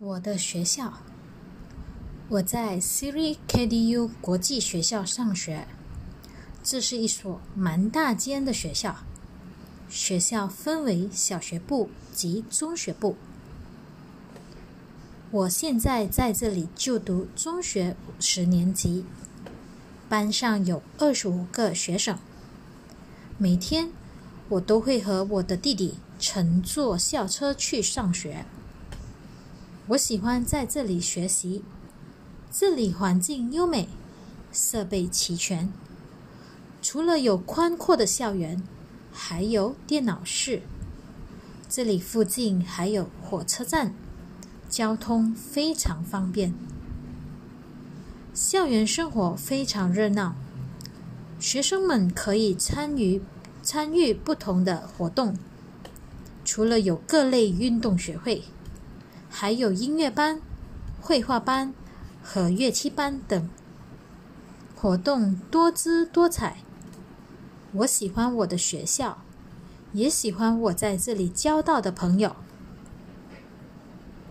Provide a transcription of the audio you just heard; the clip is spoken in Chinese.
我的学校，我在 Siri KDU 国际学校上学。这是一所蛮大间的学校，学校分为小学部及中学部。我现在在这里就读中学十年级，班上有二十五个学生。每天我都会和我的弟弟乘坐校车去上学。我喜欢在这里学习，这里环境优美，设备齐全。除了有宽阔的校园，还有电脑室。这里附近还有火车站，交通非常方便。校园生活非常热闹，学生们可以参与参与不同的活动。除了有各类运动学会，还有音乐班、绘画班和乐器班等，活动多姿多彩。我喜欢我的学校，也喜欢我在这里交到的朋友。